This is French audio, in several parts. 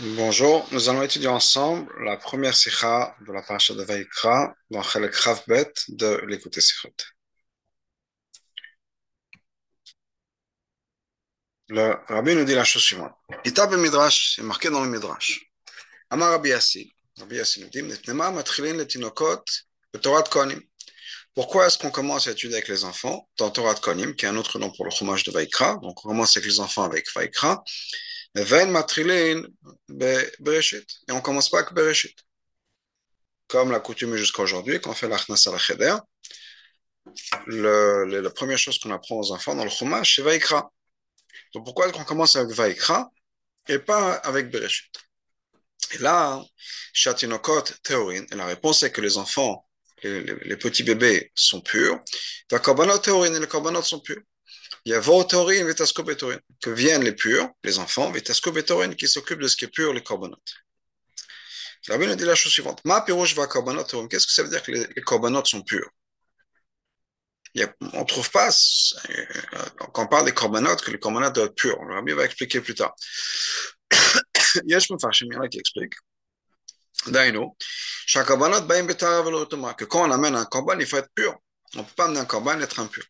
Bonjour, nous allons étudier ensemble la première sikha de la paracha de Vaikra dans Chelek Bet de l'écouter Sikhot. Le rabbi nous dit la chose suivante. Midrash, c'est marqué dans le Midrash. Amar Rabbi Yassi. Rabbi Yassi nous dit, Netnema le tinokot, le Torah de. Pourquoi est-ce qu'on commence à étudier avec les enfants dans Torah de Konim, qui est un autre nom pour le chômage de Vaikra Donc on commence avec les enfants avec Vaikra. Et on commence pas avec bereshit. Comme la coutume jusqu'à aujourd'hui, quand on fait l'achnas la cheder, la première chose qu'on apprend aux enfants dans le chômage, c'est Vaikra. Donc pourquoi est-ce qu'on commence avec Vaikra et pas avec bereshit? Et là, Shatinokot Théorine, et la réponse est que les enfants les, petits bébés sont purs. Les et les korbanot sont purs. Il y a Votorin, Vitasko Betorin, que viennent les purs, les enfants, Vitasko Betorin, qui s'occupent de ce qui est pur, les korbanot. La Bible dit la chose suivante. Ma pirouche va korbanot Qu'est-ce que ça veut dire que les, les sont purs On ne trouve pas, euh, quand on parle des korbanot, que les korbanot doivent être purs. Le Rabbi va expliquer plus tard. Il y a qui explique. Daino, que quand on amène un korban, il faut être pur. On ne peut pas amener un korban et être impur.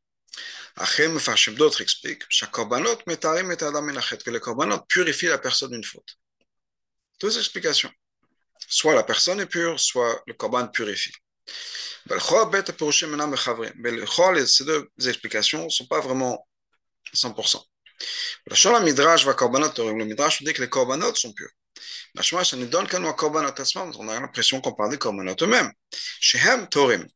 D'autres expliquent que les korbanot purifient la personne d'une faute. Deux explications. Soit la personne est pure, soit le korban purifie. Ces deux explications ne sont pas vraiment 100%. Le Midrash le Midrash dit que les korbanot sont purs. Donne qu'on a l'impression qu'on parle des korbanot eux-mêmes. Shehem Torim.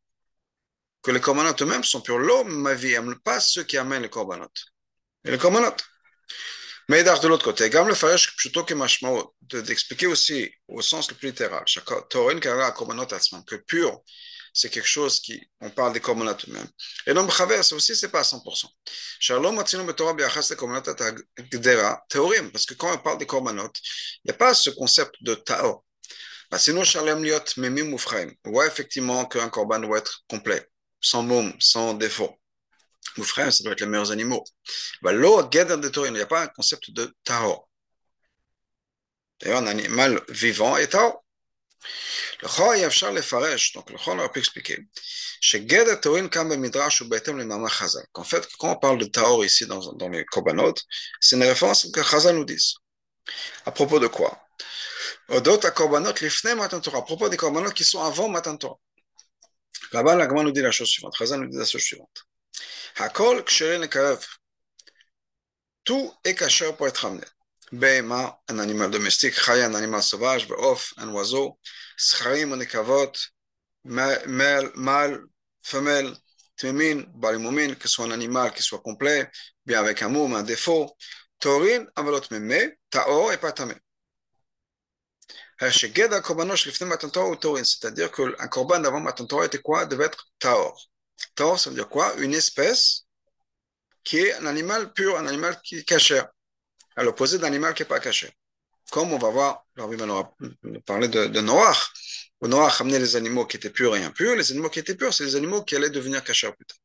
Que les korbanot eux-mêmes sont purs. L'homme, ma vie, pas ceux qui amènent les korbanot. Et les korbanot. Mais de l'autre côté, Gam le plutôt que Mashmao, d'expliquer aussi au sens le plus littéral, Torin, que pur, c'est quelque chose qui, on parle des korbanot eux-mêmes. Et l'homme chaver, ça aussi, c'est pas à 100%. Shalom biachas gdera théorim, parce que quand on parle des korbanot, il n'y a pas ce concept de tao. Sinon, shalem liot memim ufraim. On voit effectivement qu'un korban doit être complet, sans môme, sans défaut. Moufraim, ça doit être les meilleurs animaux. L'eau, geder de il n'y a pas un concept de tao. D'ailleurs, un animal vivant est tao. Le Chor Yavshar le Faresh, donc le Chor a pu expliquer, chez Geda Torin Kam Midrash ou Betem le Mama Chazal, qu'en fait, quand on parle de Taor ici dans, dans les Korbanot, c'est une référence que Chazal nous dit. À propos de quoi Odot à Korbanot Lifne Matan Torah, à propos des Korbanot qui sont avant Matan Torah. Là-bas, la nous dit la chose suivante, Chazal nous dit la chose suivante. Hakol Ksherin Lekarev, tout est caché pour être ramené. Bema, un animal domestique, Chaya, un animal sauvage, Beof, un oiseau, Scharim, un ekavot, mâle, femelle, Tmemin, Balimoumin, que ce soit un animal qui soit complet, bien avec un moum, un défaut, Torin, avalot meme, Taor et pas tamé. C'est-à-dire qu'un korban d'avant Matan Torah était quoi Devait être Taor. Taor, ça veut dire quoi Une espèce qui est un animal pur, un animal qui est caché à l'opposé d'animal qui n'est pas caché. Comme on va voir, alors on va parler de, de Noach. Où Noach amenait les animaux qui étaient purs et impurs. Les animaux qui étaient purs, c'est les animaux qui allaient devenir cachés plus tard.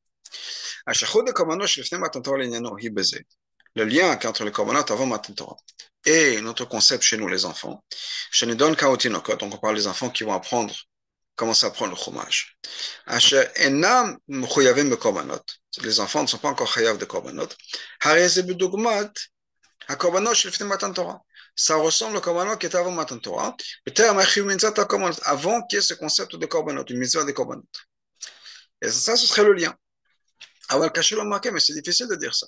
Le lien entre les korbanot avant Matan Torah et notre concept chez nous, les enfants, chez nous donne donc on parle des enfants qui vont apprendre comment s'apprendre le chômage. Les enfants ne sont pas encore chayav de korbanot. Ça ressemble au korbanot qui était avant Matan Torah. Avant qu'il y ait ce concept de korbanot, une mitzvah de korbanot. Et ça, ce serait le lien. Alors, caché le marqué, mais c'est difficile de dire ça.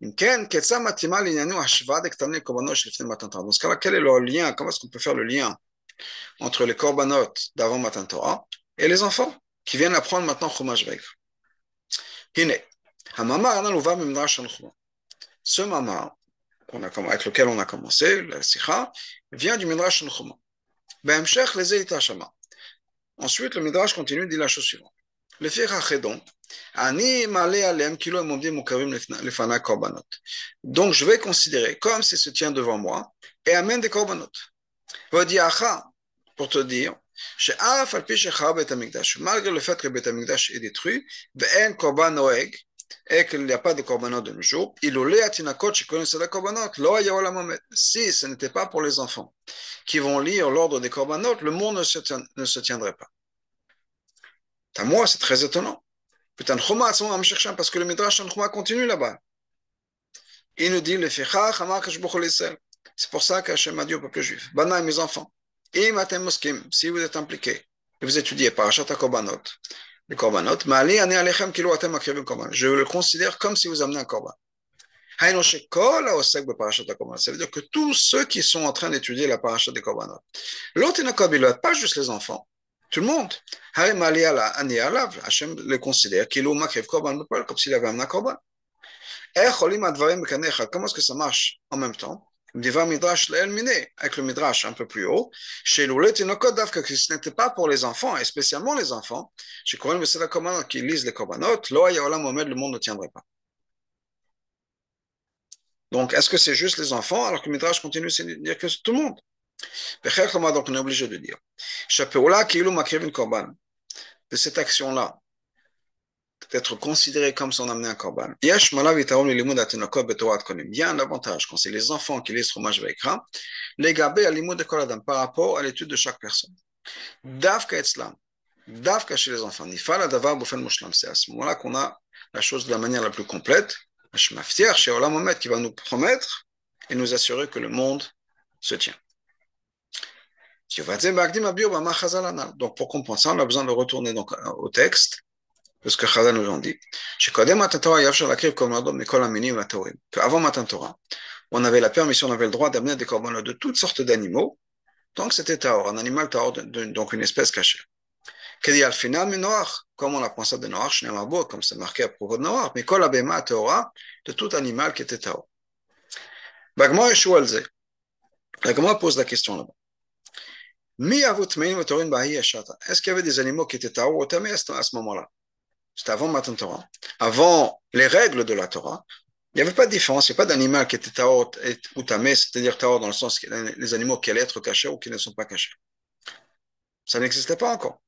Dans ce cas-là, quel est le lien Comment est-ce qu'on peut faire le lien entre les korbanot d'avant Matan Torah et les enfants qui viennent apprendre maintenant Chumash Veik Ce mama avec lequel on a commencé, la sikha, vient du Midrash Chuma. les Ensuite, le Midrash continue, dit la chose suivante. Le donc, donc je vais considérer comme s'il se tient devant moi et amène des korbanot. Pour te dire, malgré le fait que le Betamikdash est détruit, et qu'il n'y a pas de korbanot de nos jours, si ce n'était pas pour les enfants qui vont lire l'ordre des korbanot, le monde ne se, ne se tiendrait pas. À moi, c'est très étonnant. Putain, Choma, parce que le Midrash continue là-bas. Il nous dit, c'est pour ça qu'Hachem a dit au peuple juif, Bana mes enfants, si vous êtes impliqués, et vous étudiez Parashat HaKorbanot, les Korbanot, je le considère comme si vous amenez un Korban. Ça veut dire que tous ceux qui sont en train d'étudier la Parashat des Korbanot, l'autre pas juste les enfants, tout le monde. Hachem le considère qu'il est comme s'il avait amené un korban. Comment est-ce que ça marche en même temps? Avec le midrash un peu plus haut, chez que ce n'était pas pour les enfants, et spécialement les enfants, chez qui lisent les korbanot, le monde ne tiendrait pas. Donc, est-ce que c'est juste les enfants alors que le midrash continue à dire que c'est tout le monde? Donc on est obligé de dire. De cette action-là, d'être considéré comme si on amenait un korban. Il y a un avantage quand c'est les enfants qui lisent Chumash Vaikra, les gabé à l'imoud de Koladam par rapport à l'étude de chaque personne. Davka etzlam, davka chez les enfants, nifal davar boufen mushlam, c'est à ce moment-là qu'on a la chose de la manière la plus complète, Hashmaftiach, chez Olam Omet, qui va nous promettre et nous assurer que le monde se tient. Donc, pour comprendre ça, on a besoin de retourner donc au texte, parce que Chazal nous en dit. Avant Matan Torah, on avait la permission, on avait le droit d'amener des corbanots de toutes sortes d'animaux, donc c'était Taor, un animal Taor, donc une espèce cachée. Comme on apprend ça de Noach, comme c'est marqué à propos de Noach, mais Kol Abema Torah, de tout animal qui était Taor. Bagma et Shualze. Bagma pose la question là-bas. Est-ce qu'il y avait des animaux qui étaient Taor ou Tamé à ce moment-là C'était avant Matan Torah. Avant les règles de la Torah, il n'y avait pas de différence. Il n'y a pas d'animal qui était Taor ou Tamé, c'est-à-dire Taor dans le sens les animaux qui allaient être cachés ou qui ne sont pas cachés. Ça n'existait pas encore.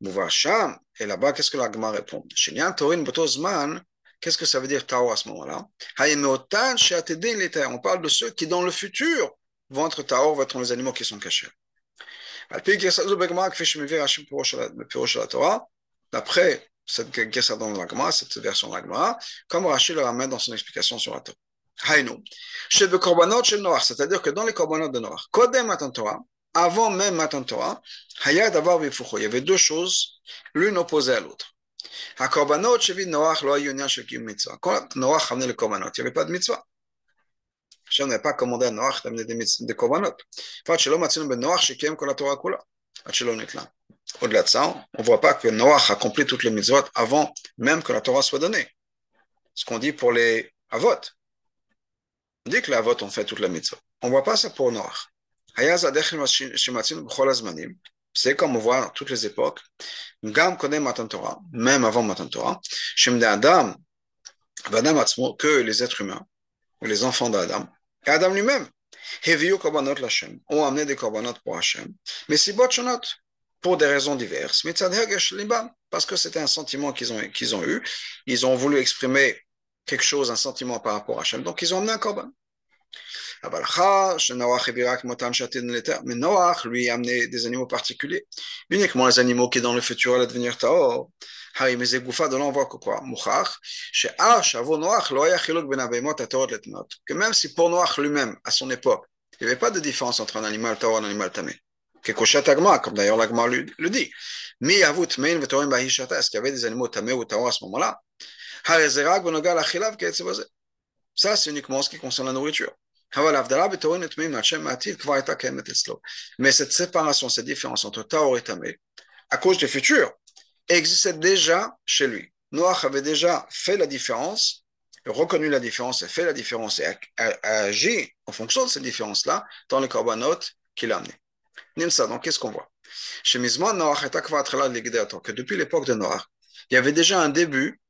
Et là-bas, qu'est-ce que la Gemara répond Qu'est-ce que ça veut dire Taor à ce moment-là On parle de ceux qui, dans le futur, vont être Taor, vont être les animaux qui sont cachés. D'après Gessa dans la cette version de la comme Rachid le ramène dans son explication sur la Torah. C'est-à-dire que dans les korbanot de Noach, avant même Matan Torah, il y avait deux choses, l'une opposée à l'autre. Il n'y avait pas de mitzvah. Hashem n'avait pas commandé à Noach d'amener des, des korbanot. Au-delà de ça, on ne voit pas que Noach a accompli toutes les mitzvot avant même que la Torah soit donnée. Ce qu'on dit pour les avot. On dit que les avot ont fait toute la mitzvot. On ne voit pas ça pour Noach. C'est comme on voit dans toutes les époques. Même avant Matan Torah. Adam, que les êtres humains, les enfants d'Adam, Adam lui-même, ont amené des korbanot pour Hachem, mais si shonot, pour des raisons diverses, parce que c'était un sentiment qu'ils ont, ont eu, ils ont voulu exprimer quelque chose, un sentiment par rapport à Hachem, donc ils ont amené un korban. Mais Noach, lui, a amené des animaux particuliers, uniquement les animaux qui dans le futur allaient devenir Taor. De que quoi Que même si pour Noach lui-même, à son époque, il n'y avait pas de différence entre un animal Taor et un animal Tamé. Comme d'ailleurs l'Agma le dit. Est-ce qu'il y avait des animaux Tamé ou Taor à ce moment-là? Ça, c'est uniquement ce qui concerne la nourriture. Mais cette séparation, cette différence entre Taor et Tamé, à cause du futur, existait déjà chez lui. Noach avait déjà fait la différence, reconnu la différence et fait la différence et a, agi en fonction de cette différence-là dans les korbanot qu'il a amenés. Nimsa, donc qu'est-ce qu'on voit Chez Mizman, Noach est que depuis l'époque de Noach, il y avait déjà un début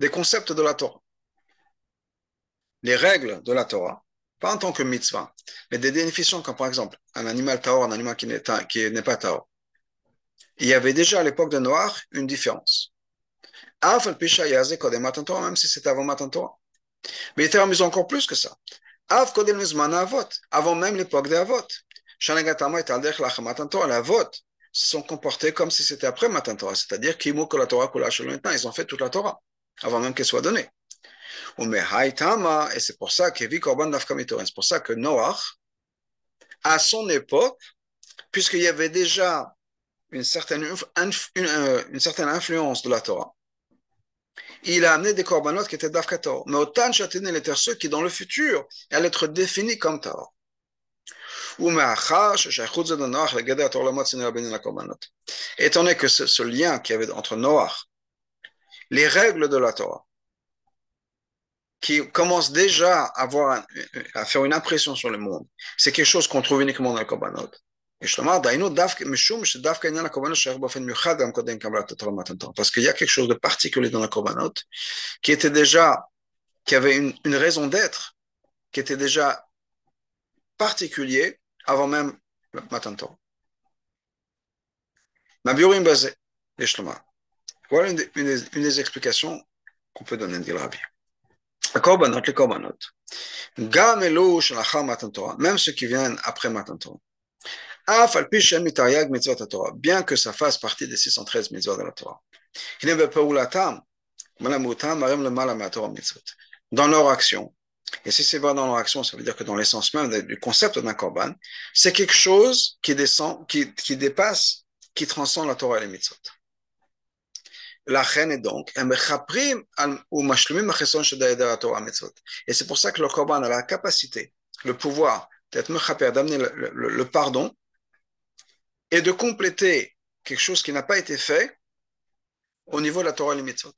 des concepts de la Torah. Les règles de la Torah, pas en tant que mitzvah, mais des définitions comme par exemple un animal taor, un animal qui n'est pas taor. Il y avait déjà à l'époque de Noach une différence. Même si c'était avant Matan Torah. Mais il était amusant encore plus que ça. Avant même l'époque des Avot. La vote se sont comportés comme si c'était après Matan Torah, c'est-à-dire qu'ils ont fait toute la Torah, avant même qu'elle soit donnée. Et c'est pour ça que c'est pour ça que Noach, à son époque, puisqu'il y avait déjà une certaine, une, une certaine influence de la Torah, il a amené des corbanotes qui étaient d'Afkator. Mais autant il était ceux qui, dans le futur, allaient être définis comme Torah. Étant donné que ce, ce lien qu'il y avait entre Noach, les règles de la Torah, qui commence déjà à, avoir à faire une impression sur le monde, c'est quelque chose qu'on trouve uniquement dans le Korbanot. Parce qu'il y a quelque chose de particulier dans la Korbanot qui était déjà, qui avait une, raison d'être, qui était déjà particulier avant même. Mabiurim basé, Voilà une, une, une, des explications qu'on peut donner de Rabbi. Les korbanot, les korbanot. Même ceux qui après Torah. Bien que ça fasse partie des 613 mitzvot de la Torah. Dans leur action, et si c'est vrai dans leur action, ça veut dire que dans l'essence même du concept d'un korban, c'est quelque chose qui descend, qui, qui dépasse, qui transcende la Torah et les mitzvot. La reine est donc, et c'est pour ça que le korban a la capacité, le pouvoir d'être d'amener le, le, le pardon et de compléter quelque chose qui n'a pas été fait au niveau de la Torah et les mitzvot.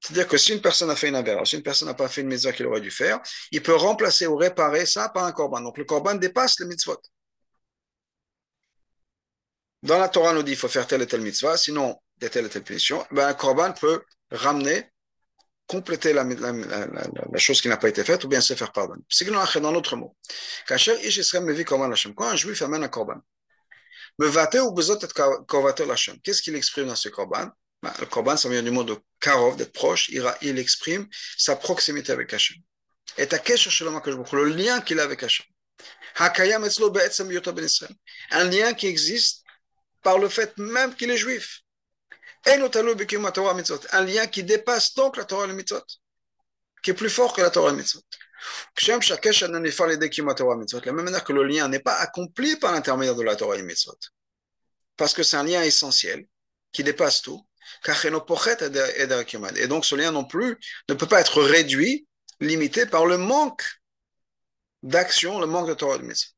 C'est-à-dire que si une personne a fait une avéra, si une personne n'a pas fait une mitzvah qu'il aurait dû faire, il peut remplacer ou réparer ça par un korban. Donc le korban dépasse les mitzvot. Dans la Torah, on nous dit qu'il faut faire telle et telle mitzvah, sinon a telle et telle punition. Ben, un korban peut ramener, compléter la, chose qui n'a pas été faite ou bien se faire pardonner. C'est dans l'autre mot. Quand un juif amène un korban, Qu'est-ce qu'il exprime dans ce korban? Ben, Le korban, ça vient du mot de karov, d'être proche. Il, exprime sa proximité avec Hachem. Et le lien qu'il a avec Hachem. Un lien qui existe par le fait même qu'il est juif. Un lien qui dépasse donc la Torah et le mitzvot, qui est plus fort que la Torah et le mitzvot. De la même manière que le lien n'est pas accompli par l'intermédiaire de la Torah et mitzvot. Parce que c'est un lien essentiel qui dépasse tout. Et donc ce lien non plus ne peut pas être réduit, limité par le manque d'action, le manque de Torah et mitzvot.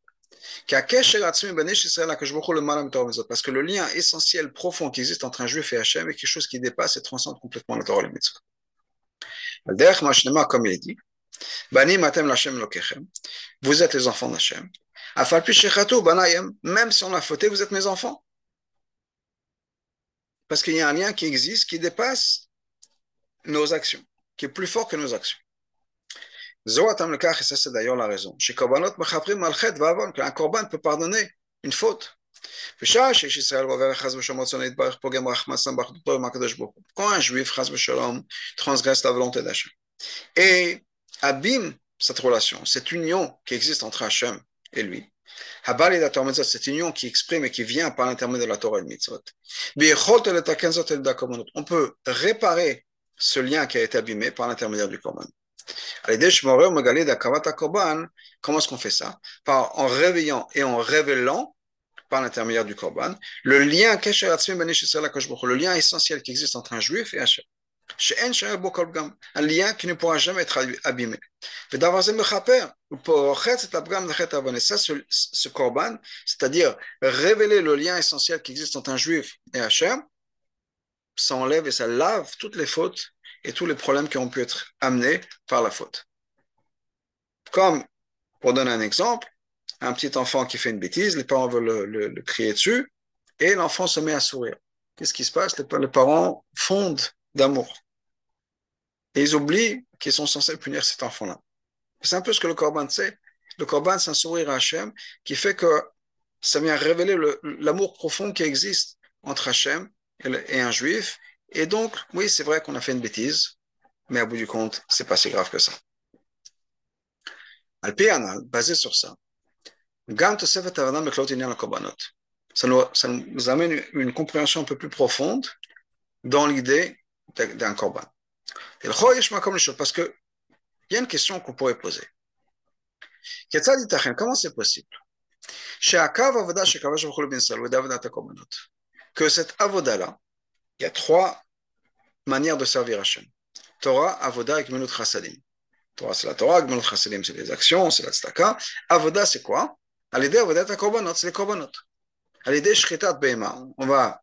Parce que le lien essentiel, profond qui existe entre un juif et Hachem est quelque chose qui dépasse et transcende complètement la Torah et le mitzvot. Comme il est dit, vous êtes les enfants d'Hachem. Même si on a fauté, vous êtes mes enfants. Parce qu'il y a un lien qui existe, qui dépasse nos actions, qui est plus fort que nos actions. Et ça, c'est d'ailleurs la raison. Chez Korbanot, un Korban peut pardonner une faute. Quand un juif transgresse la volonté d'Hachem et abîme cette relation, cette union qui existe entre Hachem et lui. Cette union qui exprime et qui vient par l'intermédiaire de la Torah et mitzvot. On peut réparer ce lien qui a été abîmé par l'intermédiaire du Korban. Comment est-ce qu'on fait ça? Par, En réveillant et en révélant par l'intermédiaire du Korban le lien, le lien essentiel qui existe entre un juif et Hachem un lien qui ne pourra jamais être abîmé. Ça, ce korban, c'est-à-dire révéler le lien essentiel qui existe entre un juif et Hachem, ça enlève et ça lave toutes les fautes et tous les problèmes qui ont pu être amenés par la faute. Comme, pour donner un exemple, un petit enfant qui fait une bêtise, les parents veulent le, crier dessus, et l'enfant se met à sourire. Qu'est-ce qui se passe? Les, parents fondent d'amour. Et ils oublient qu'ils sont censés punir cet enfant-là. C'est un peu ce que le Corban sait. Le Corban, c'est un sourire à Hachem qui fait que ça vient révéler l'amour profond qui existe entre Hachem et un juif. Et donc, oui, c'est vrai qu'on a fait une bêtise, mais à bout du compte, c'est pas si grave que ça. Alpiana, basé sur ça, ça nous, ça nous amène une compréhension un peu plus profonde dans l'idée d'un korban. Parce qu'il y a une question qu'on pourrait poser. Comment c'est possible? Que cette avoda-là, il y a trois manière de servir Hachem. Torah, Avoda et Gmelut Chasadim. Torah, c'est la Torah, Gmelut Chasadim, c'est les actions, c'est la tzedaka. Avoda, c'est quoi? À l'idée Avoda, korbanot, c'est les korbanot. À l'idée Shritat Be'ema, on va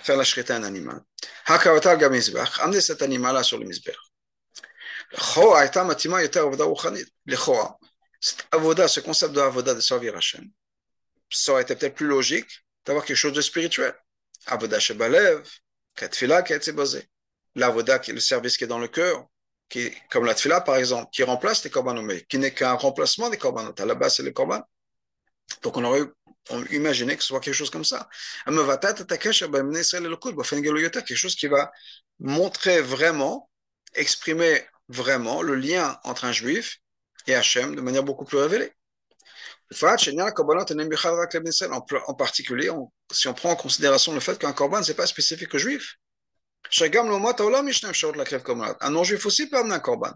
faire la shrita un animal. Hakavata Gamizbach, amener cet animal-là sur le Mizbech. Matima, Yoter Avoda Uchanit. Le Choa, cette Avoda, ce concept de Avoda de servir Hachem, ça aurait été peut-être plus logique d'avoir quelque chose de spirituel. Avoda Shebalev, Katfila, basé l'avoda, le service qui est dans le cœur, qui, comme la tfila par exemple, qui remplace les korbanot, mais qui n'est qu'un remplacement des korbanot. À la base, c'est les korban. Donc on aurait imaginé que ce soit quelque chose comme ça. Quelque chose qui va montrer vraiment, exprimer vraiment le lien entre un juif et Hachem de manière beaucoup plus révélée. En particulier, si on prend en considération le fait qu'un korban, ce n'est pas spécifique aux juifs. Un non-juif aussi peut amener un korban.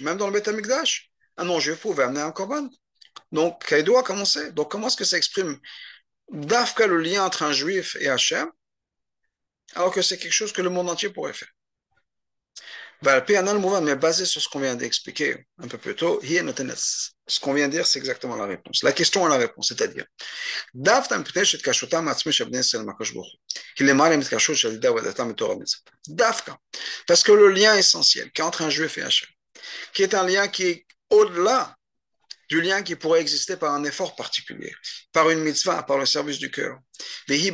Même dans le Beth Amikdash, un non-juif pouvait amener un korban. Donc, Kaido a commencé. Donc, comment est-ce que ça exprime d'Afka le lien entre un juif et Hachem, alors que c'est quelque chose que le monde entier pourrait faire? Mais basé sur ce qu'on vient d'expliquer un peu plus tôt, ce qu'on vient de dire, c'est exactement la réponse. La question est la réponse, c'est-à-dire, parce que le lien essentiel qui entre un juif et Hachem, qui est un lien qui est au-delà du lien qui pourrait exister par un effort particulier, par une mitzvah, par le service du cœur. C'est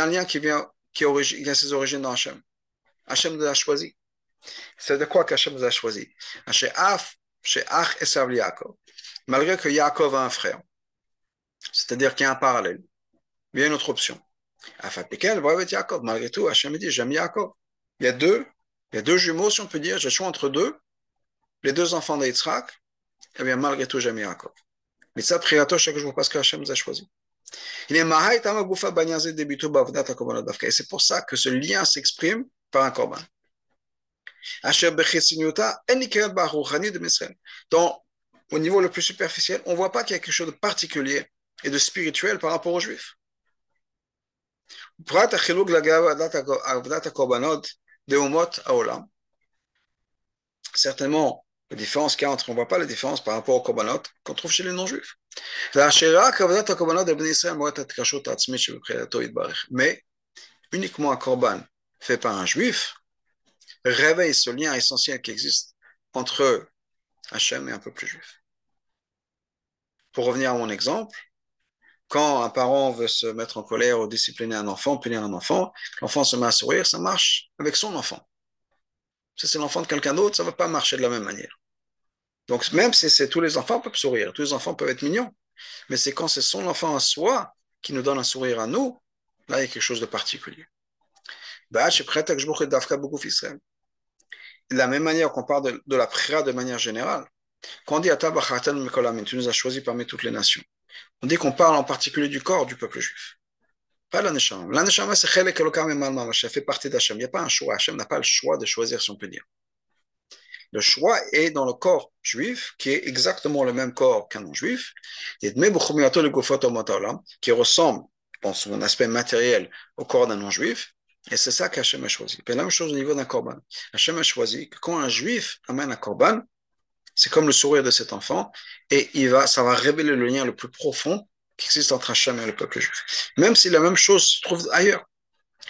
un lien qui vient, qui, a ses origines dans Hachem. Hachem nous a choisi. C'est de quoi qu'Hachem nous a choisi Malgré que Yaakov a un frère, c'est-à-dire qu'il y a un parallèle, il y a une autre option. Malgré tout, Hachem dit J'aime Yaakov. Il y a deux, il y a deux jumeaux, si on peut dire, je suis entre deux, les deux enfants d'Yitzhak, et eh bien malgré tout, j'aime Yaakov. Mais ça, priato chaque jour parce que Hachem nous a choisi. Il est Et c'est pour ça que ce lien s'exprime par un korban. Donc, au niveau le plus superficiel, on ne voit pas qu'il y a quelque chose de particulier et de spirituel par rapport aux Juifs. Certainement, la différence qu'il y a entre, on ne voit pas la différence par rapport aux korbanot qu'on trouve chez les non-juifs. Mais uniquement un korban fait par un juif réveille ce lien essentiel qui existe entre Hachem et un peuple juif. Pour revenir à mon exemple, quand un parent veut se mettre en colère ou discipliner un enfant, punir un enfant, l'enfant se met à sourire, ça marche avec son enfant. Si c'est l'enfant de quelqu'un d'autre, ça ne va pas marcher de la même manière. Donc, même si c'est tous les enfants peuvent sourire, tous les enfants peuvent être mignons, mais c'est quand c'est son enfant à soi qui nous donne un sourire à nous, là, il y a quelque chose de particulier. De la même manière qu'on parle de, la prière de manière générale, quand on dit tu nous as choisis parmi toutes les nations, on dit qu'on parle en particulier du corps du peuple juif. Pas la neshama. La neshama, c'est ça fait partie d'Hachem. Il n'y a pas un choix. Hachem n'a pas le choix de choisir, si on peut dire. Le choix est dans le corps juif, qui est exactement le même corps qu'un non-juif, qui ressemble, dans son aspect matériel, au corps d'un non-juif, et c'est ça qu'Hachem a choisi. Et la même chose au niveau d'un korban. Hachem a choisi que quand un juif amène un korban, c'est comme le sourire de cet enfant, et il va, ça va révéler le lien le plus profond qui existe entre Hachem et le peuple juif. Même si la même chose se trouve ailleurs.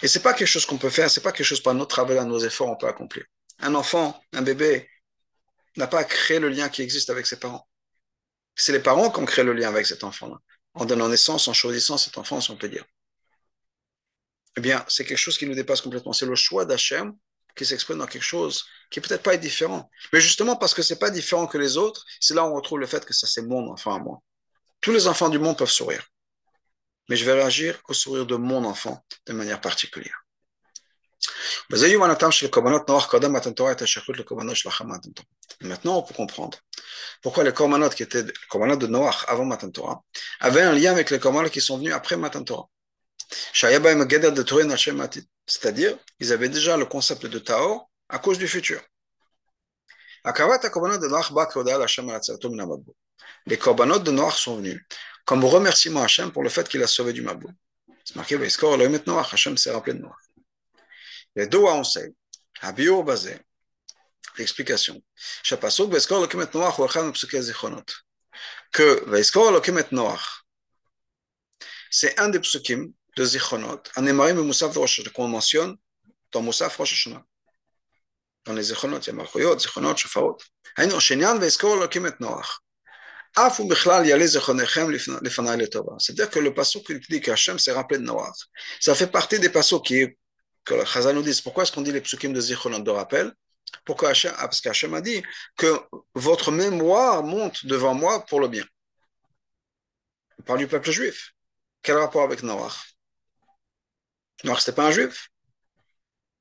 Et c'est pas quelque chose qu'on peut faire, c'est pas quelque chose par notre travail, à nos efforts, on peut accomplir. Un enfant, un bébé, n'a pas créé le lien qui existe avec ses parents. C'est les parents qui ont créé le lien avec cet enfant-là, en donnant naissance, en choisissant cet enfant, si on peut dire. Eh bien, c'est quelque chose qui nous dépasse complètement. C'est le choix d'Hachem qui s'exprime dans quelque chose qui peut-être pas différent. Mais justement, parce que c'est pas différent que les autres, c'est là où on retrouve le fait que ça, c'est mon enfant à moi. Tous les enfants du monde peuvent sourire. Mais je vais réagir au sourire de mon enfant de manière particulière. Maintenant, on peut comprendre pourquoi les korbanot qui étaient les de Noach avant Matan Torah avaient un lien avec les korbanot qui sont venus après Matan Torah. C'est-à-dire, ils avaient déjà le concept de Taor à cause du futur. Les korbanot de Noach sont venus comme remerciement à Hachem pour le fait qu'il a sauvé du Mabou. C'est marqué, Hachem s'est rappelé de Noach. Les deux on sait, à bio basé, l'explication. Que c'est un des psukim de Zichronot, en émarim et Moussaf de Rosh qu'on mentionne dans Moussaf Rosh Hashanah. Dans les Zichronot, il y a Marchoyot, Zichronot, Shafarot. היינו, שעניין ויזכור אלוקים את נוח. אף הוא בכלל יעלה זיכרונכם לפניי לטובה. C'est-à-dire que le passage qui dit qu'Hachem s'est rappelé de Noach, ça fait partie des passages qui que le Chazal nous dit, pourquoi est-ce qu'on dit les psukim de Zichronot de rappel Pourquoi Hachem, ah, Parce qu'Hachem a dit que votre mémoire monte devant moi pour le bien. On parle du peuple juif. Quel rapport avec Noach Noach, ce n'était pas un juif.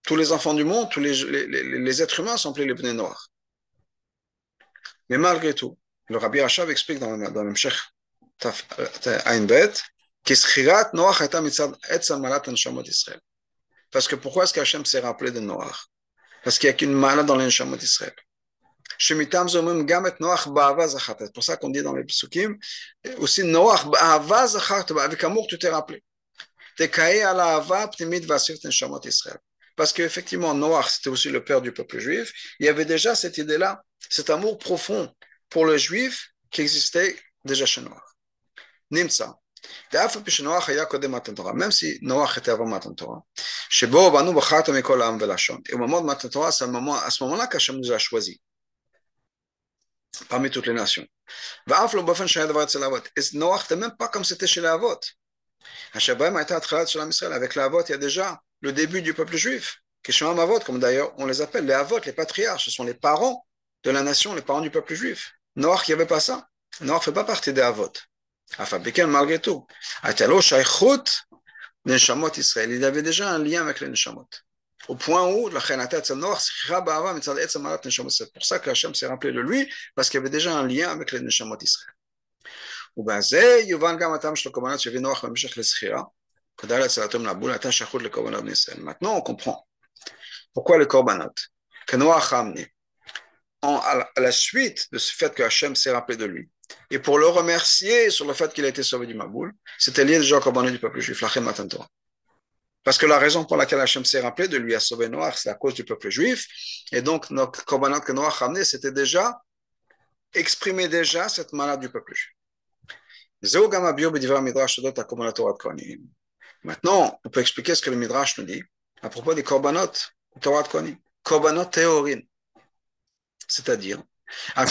Tous les enfants du monde, tous les, les, les, êtres humains sont appelés les Bnei Noirs. Mais malgré tout, le Rabbi Rachav explique dans, dans le Mshech Ainbet qu'Ischirat Noach était mitzad Israël. Parce que pourquoi est-ce qu'Hachem s'est rappelé de Noach Parce qu'il n'y a qu'une malade dans l'Nshamot d'Israël. Shemitam zomim gamet Noach ba'ava zachat. C'est pour ça qu'on dit dans les psukim aussi Noach. Avec amour, tu t'es rappelé. Parce qu'effectivement, Noach, c'était aussi le père du peuple juif. Il y avait déjà cette idée-là, cet amour profond pour le juif qui existait déjà chez Noach. Nimsa. Même si Noach était avant Matan Torah, et au moment de Matan Torah, c'est à ce moment-là qu'Hachem nous a choisis parmi toutes les nations. Et Noach n'était même pas comme c'était chez les Avot. Avec l'Avot, il y a déjà le début du peuple juif, comme d'ailleurs on les appelle les Avot, les patriarches, ce sont les parents de la nation, les parents du peuple juif. Il n'y avait pas ça. Ne fait pas partie des Avot. Afabiken, malgré tout. Il avait déjà un lien avec les Neshamot. Au point où, c'est pour ça que Hachem s'est rappelé de lui, parce qu'il y avait déjà un lien avec les Neshamot d'Israël. Maintenant, on comprend pourquoi le korbanot que Noach a amené à la suite de ce fait que Hachem s'est rappelé de lui et pour le remercier sur le fait qu'il a été sauvé du Maboul, c'était lié déjà au korbanot du peuple juif, Torah. Parce que la raison pour laquelle Hachem s'est rappelé de lui a sauvé Noach, c'est à cause du peuple juif. Et donc, notre korbanot que Noach a amené, c'était déjà, exprimer déjà cette malade du peuple juif. Maintenant, on peut expliquer ce que le Midrash nous dit à propos des korbanot, Torah de Kohanim. Korbanot. C'est-à-dire, on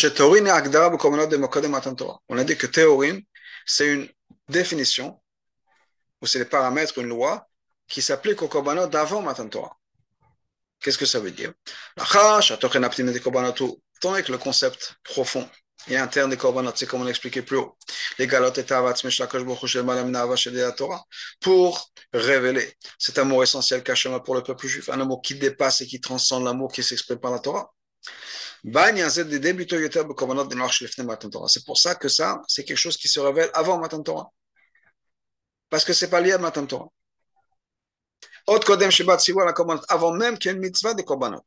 a dit que théorin, c'est une définition, ou c'est les paramètres, une loi, qui s'applique aux korbanot d'avant Matan Torah. Qu'est-ce que ça veut dire? que le concept profond et interne des korbanot, c'est comme on l'expliquait plus haut. Les galotes et Torah pour révéler cet amour essentiel qu'Hachem pour le peuple juif, un amour qui dépasse et qui transcende l'amour qui s'exprime par la Torah. C'est pour ça que ça, c'est quelque chose qui se révèle avant Matan Torah. Parce que c'est pas lié à Matan Torah. Avant même qu'il y ait une mitzvah des korbanot.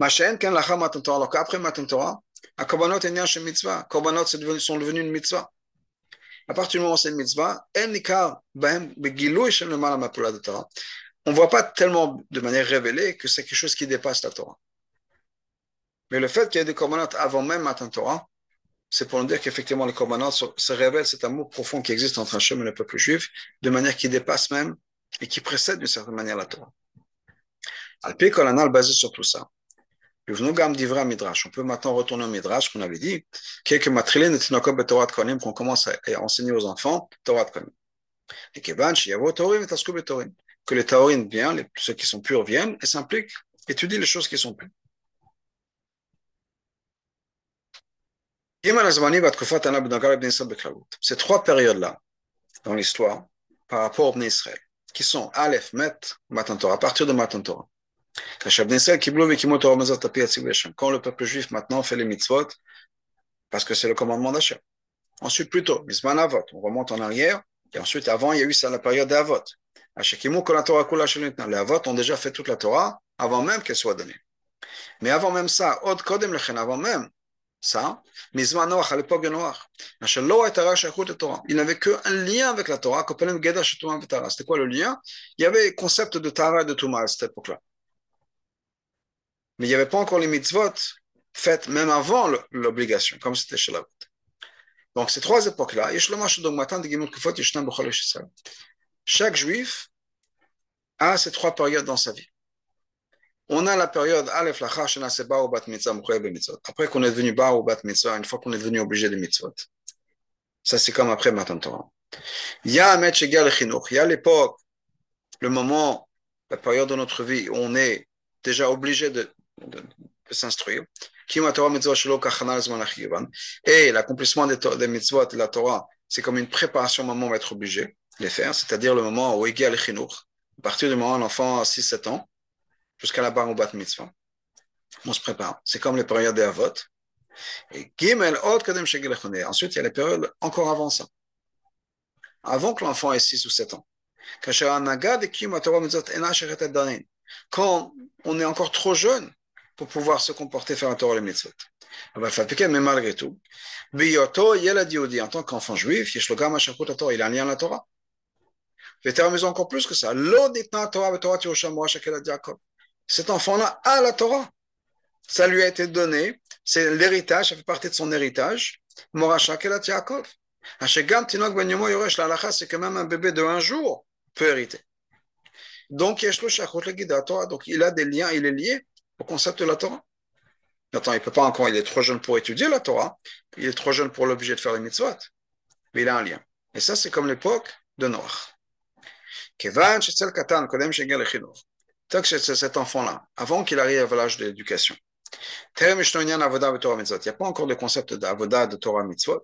Alors qu'après Matan Torah, à korbanot une mitzvah. Korbanot sont devenus une mitzvah. À partir du moment où c'est une mitzvah, on ne voit pas tellement de manière révélée que c'est quelque chose qui dépasse la Torah. Mais le fait qu'il y ait des korbanot avant même Matan Torah, c'est pour nous dire qu'effectivement les korbanot se révèlent cet amour profond qui existe entre Hachem et le peuple juif, de manière qui dépasse même et qui précède d'une certaine manière la Torah. Al-Pi basé sur tout ça. On peut maintenant retourner au Midrash qu'on avait dit, qu'on commence à enseigner aux enfants Torah Konim. Et que les Taorim viennent, ceux qui sont purs viennent et s'impliquent, étudient les choses qui sont pures. Ces trois périodes-là, dans l'histoire, par rapport au Israël, qui sont Aleph, Met, Matan Torah, à partir de Matan Torah. Quand le peuple juif maintenant fait les mitzvot, parce que c'est le commandement d'Hachem. Ensuite, plutôt, Mizman Avot, on remonte en arrière, et ensuite, avant, il y a eu ça, la période d'Avot. Les Avot ont déjà fait toute la Torah avant même qu'elle soit donnée. Mais avant même ça, avant même ça, à l'époque de il n'avait qu'un lien avec la Torah, c'était quoi le lien Il y avait le concept de Tara et de Touma à cette époque-là. Mais il n'y avait pas encore les mitzvot faites même avant l'obligation, comme c'était chez la Donc ces trois époques-là, chaque juif a ces trois périodes dans sa vie. On a la période. Après qu'on est devenu Ba ou Bat Mitzvah, une fois qu'on est devenu obligé de Mitzvot. Ça, c'est comme après Matan Torah. Il y a. Il y a l'époque, le moment, la période de notre vie où on est déjà obligé de, de, de s'instruire. Et l'accomplissement des, des mitzvot de la Torah, c'est comme une préparation au moment va être obligé de les faire, c'est-à-dire le moment où Chinuch. À partir du moment où l'enfant a 6-7 ans, jusqu'à la bar au bat mitzvah. On se prépare. C'est comme les périodes des avot. Et Gimel, Ensuite, il y a les périodes encore avant ça. Avant que l'enfant ait 6 ou 7 ans. Quand on est encore trop jeune pour pouvoir se comporter, faire un Torah le mitzvot. Mais malgré tout, en tant qu'enfant juif, il a un lien à la Torah. Je vais encore plus que ça. Cet enfant-là a la Torah. Ça lui a été donné. C'est l'héritage, ça fait partie de son héritage. Moracha Kelat Yaakov. Ben c'est que même un bébé de un jour peut hériter. Donc, donc il a des liens, il est lié au concept de la Torah. Attends, il peut pas encore, il est trop jeune pour étudier la Torah, il est trop jeune pour l'obliger de faire les mitzvot, mais il a un lien. Et ça, c'est comme l'époque de Noach. cet enfant-là, avant qu'il arrive à l'âge de l'éducation, il n'y a pas encore de concept d'avoda de Torah mitzvot.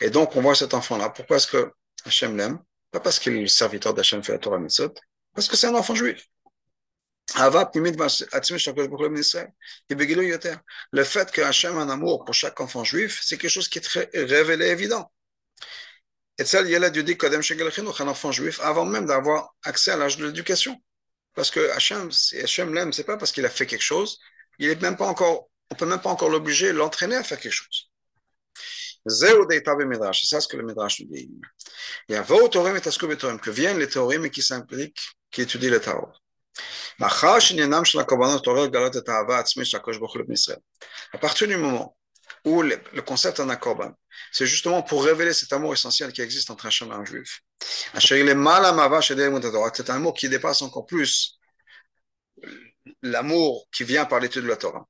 Et donc, on voit cet enfant-là. Pourquoi est-ce que Hachem l'aime? Pas parce qu'il est le serviteur d'Hachem fait la Torah mitzvot, parce que c'est un enfant juif. Le fait que Hachem a un amour pour chaque enfant juif, c'est quelque chose qui est très révélé, évident. Et ça, il y a dit Kodem un enfant juif, avant même d'avoir accès à l'âge de l'éducation. Parce que Hachem, si Hachem l'aime, c'est pas parce qu'il a fait quelque chose, il est même pas encore, on peut même pas encore l'obliger, l'entraîner à faire quelque chose. C'est ça ce que le Midrash nous dit. Il y a que viennent les théories qui s'impliquent, qui étudient les Torah. À partir du moment où le, concept en korban, c'est justement pour révéler cet amour essentiel qui existe entre Hachem et un juif. C'est un amour qui dépasse encore plus l'amour qui vient par l'étude de la Torah.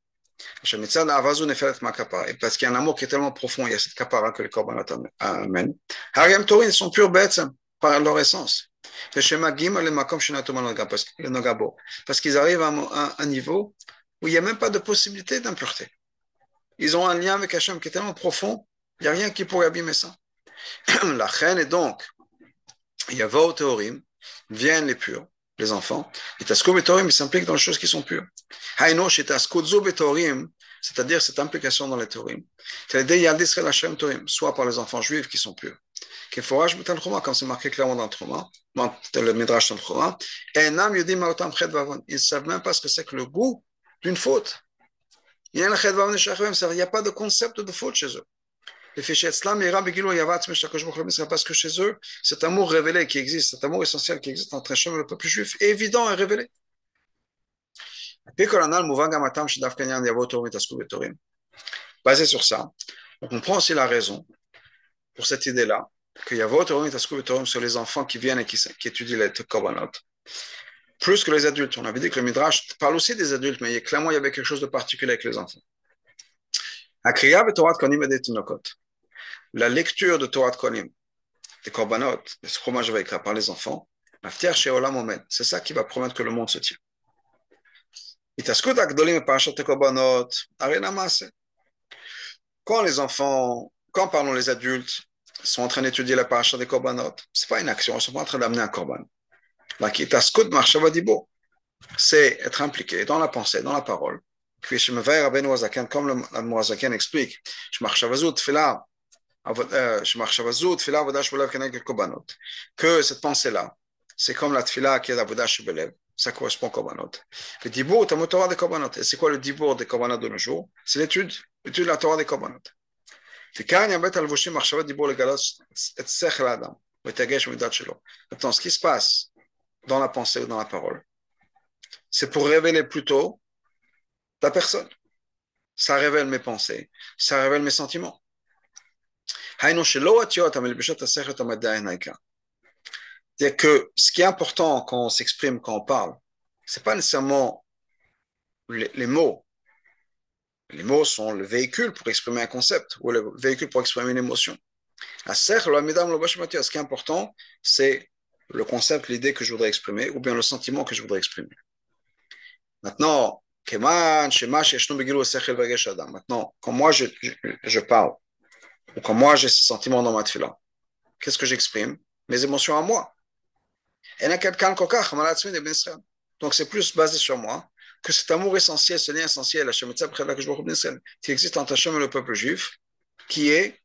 Et parce qu'il y a un amour qui est tellement profond, il y a cette kapara que les korban amènent. Hariam Torin sont purs bêtes par leur essence. Parce qu'ils arrivent à un niveau où il n'y a même pas de possibilité d'impureté. Ils ont un lien avec Hachem qui est tellement profond, il n'y a rien qui pourrait abîmer ça. La reine est donc, il y a au théorim, viennent les purs, les enfants, et Tasko Betorim, ils s'impliquent dans les choses qui sont pures. Haino, chez Taskozo Betorim, c'est-à-dire cette implication dans les théorim, soit par les enfants juifs qui sont purs, Troma, dans le Midrash dans le Troma, ils ne savent même pas ce que c'est que le goût d'une faute. Il n'y a pas de concept de faute chez eux. Parce que chez eux, cet amour révélé qui existe, cet amour essentiel qui existe entre Hachem et le peuple juif, évident et révélé. Basé sur ça, on comprend aussi la raison pour cette idée-là, qu'il y a votre sur les enfants qui viennent et qui, étudient les korbanot. plus que les adultes. On avait dit que le Midrash parle aussi des adultes, mais clairement, il y avait quelque chose de particulier avec les enfants. La lecture de Torah de Konim, des Korbanot, des fromage par les enfants, c'est ça qui va promettre que le monde se tient. Quand les enfants, quand parlons les adultes, sont en train d'étudier la paracha des korbanot, ce n'est pas une action, ils sont pas en train d'amener un korban. C'est être impliqué dans la pensée, dans la parole. Comme le explique, que cette pensée-là, c'est comme la tfila qui est la Vodash Belev, ça correspond au korbanot. Le dibour, c'est Torah des korbanot. Et c'est quoi le dibour des korbanot de nos jours? C'est l'étude, l'étude de la Torah des korbanot. Ce qui se passe dans la pensée ou dans la parole, c'est pour révéler plutôt la personne. Ça révèle mes pensées, ça révèle mes sentiments. C'est-à-dire que ce qui est important quand on s'exprime, quand on parle, ce n'est pas nécessairement les, mots. Les mots sont le véhicule pour exprimer un concept ou le véhicule pour exprimer une émotion. Ce qui est important, c'est le concept, l'idée que je voudrais exprimer ou bien le sentiment que je voudrais exprimer. Maintenant, quand moi je, je, je parle, ou quand moi j'ai ce sentiment dans ma tefila, qu'est-ce que j'exprime? Mes émotions à moi. Donc c'est plus basé sur moi que cet amour essentiel, ce lien essentiel, qui existe entre Hachem et le peuple juif, qui est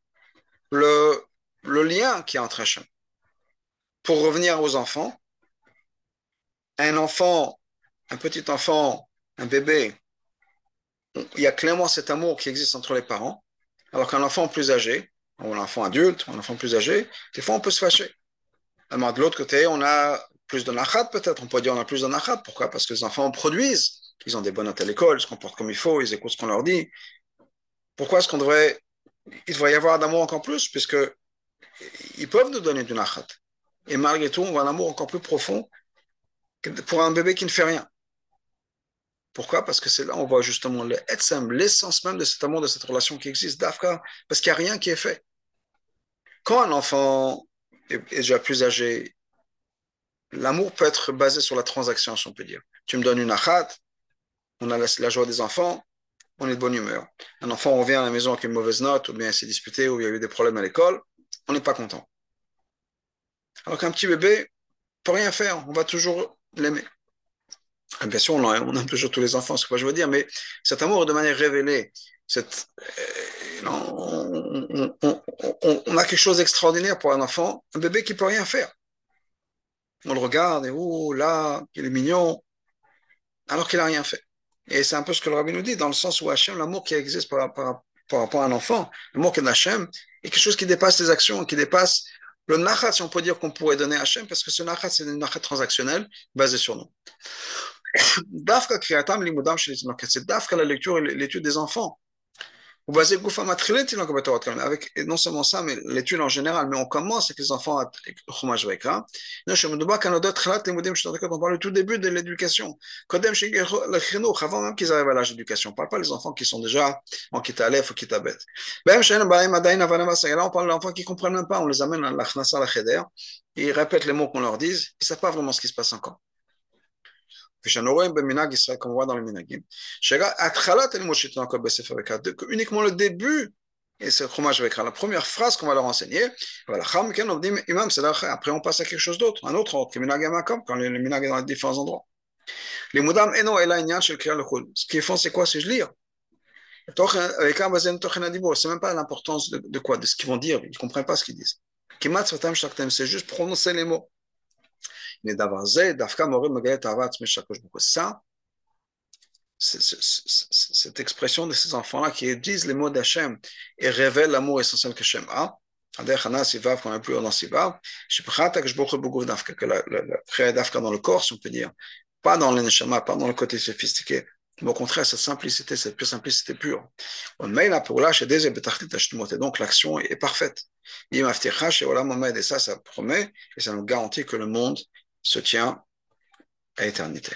le, le lien qui est entre Hachem. Pour revenir aux enfants, un enfant, un petit enfant, un bébé, il y a clairement cet amour qui existe entre les parents, alors qu'un enfant plus âgé, ou un enfant adulte, ou un enfant plus âgé, des fois on peut se fâcher. Alors, de l'autre côté, on a plus de nachat peut-être, on peut dire on a plus de nachat. Pourquoi? Parce que les enfants produisent, ils ont des bonnes notes à l'école, se comportent comme il faut, ils écoutent ce qu'on leur dit. Pourquoi est-ce qu'on devrait... Il devrait y avoir d'amour encore plus, puisque ils peuvent nous donner du nachat. Et malgré tout, on voit un amour encore plus profond pour un bébé qui ne fait rien. Pourquoi? Parce que c'est là on voit justement l'essence même de cet amour, de cette relation qui existe, d'Afka, parce qu'il n'y a rien qui est fait. Quand un enfant est, déjà plus âgé, l'amour peut être basé sur la transaction, si on peut dire. Tu me donnes une achat, on a la, joie des enfants, on est de bonne humeur. Un enfant revient à la maison avec une mauvaise note, ou bien il s'est disputé, ou il y a eu des problèmes à l'école, on n'est pas content. Alors qu'un petit bébé peut rien faire, on va toujours l'aimer. Ah, bien sûr, on, aime toujours tous les enfants, c'est ce que je veux dire, mais cet amour de manière révélée, euh, on, on, a quelque chose d'extraordinaire pour un enfant, un bébé qui peut rien faire. On le regarde et oh là, il est mignon, alors qu'il n'a rien fait. Et c'est un peu ce que le rabbin nous dit, dans le sens où Hachem, l'amour qui existe par, rapport à un enfant, l'amour qu'il a Hachem, est quelque chose qui dépasse les actions, qui dépasse le nachat, si on peut dire qu'on pourrait donner Hachem, parce que ce nachat, c'est une nachat transactionnelle basée sur nous. Dafka kriatam limudam c'est dafka la lecture et l'étude des enfants. Avec non seulement ça, mais l'étude en général, mais on commence avec les enfants à Chumash Vaikra. On parle du tout début de l'éducation. Avant même qu'ils arrivent à l'âge d'éducation. On ne parle pas des enfants qui sont déjà en Kita Aleph ou Kita Bet. Là, on parle d'enfants qui ne comprennent même pas. On les amène à l'Achnasa, à la Cheder. Ils répètent les mots qu'on leur dise. Ils ne savent pas vraiment ce qui se passe encore comme on voit dans le minagim, uniquement le début, et c'est la première phrase qu'on va leur enseigner, après on passe à quelque chose d'autre, un autre ordre, quand le minag dans les différents endroits. Les mudam eno Ce qu'ils font, c'est quoi? C'est je lire. C'est même pas l'importance de, de, quoi, de ce qu'ils vont dire. Ils ne comprennent pas ce qu'ils disent. C'est juste prononcer les mots. Ça, cette expression de ces enfants-là qui disent les mots d'Hachem et révèlent l'amour essentiel qu'Hachem a, qu'on a plus que dans le corps, si on peut dire, pas dans pas dans le côté sophistiqué, mais au contraire, cette simplicité, cette pure simplicité pure. Donc l'action est parfaite. Et ça, ça promet et ça nous garantit que le monde se tient à éternité.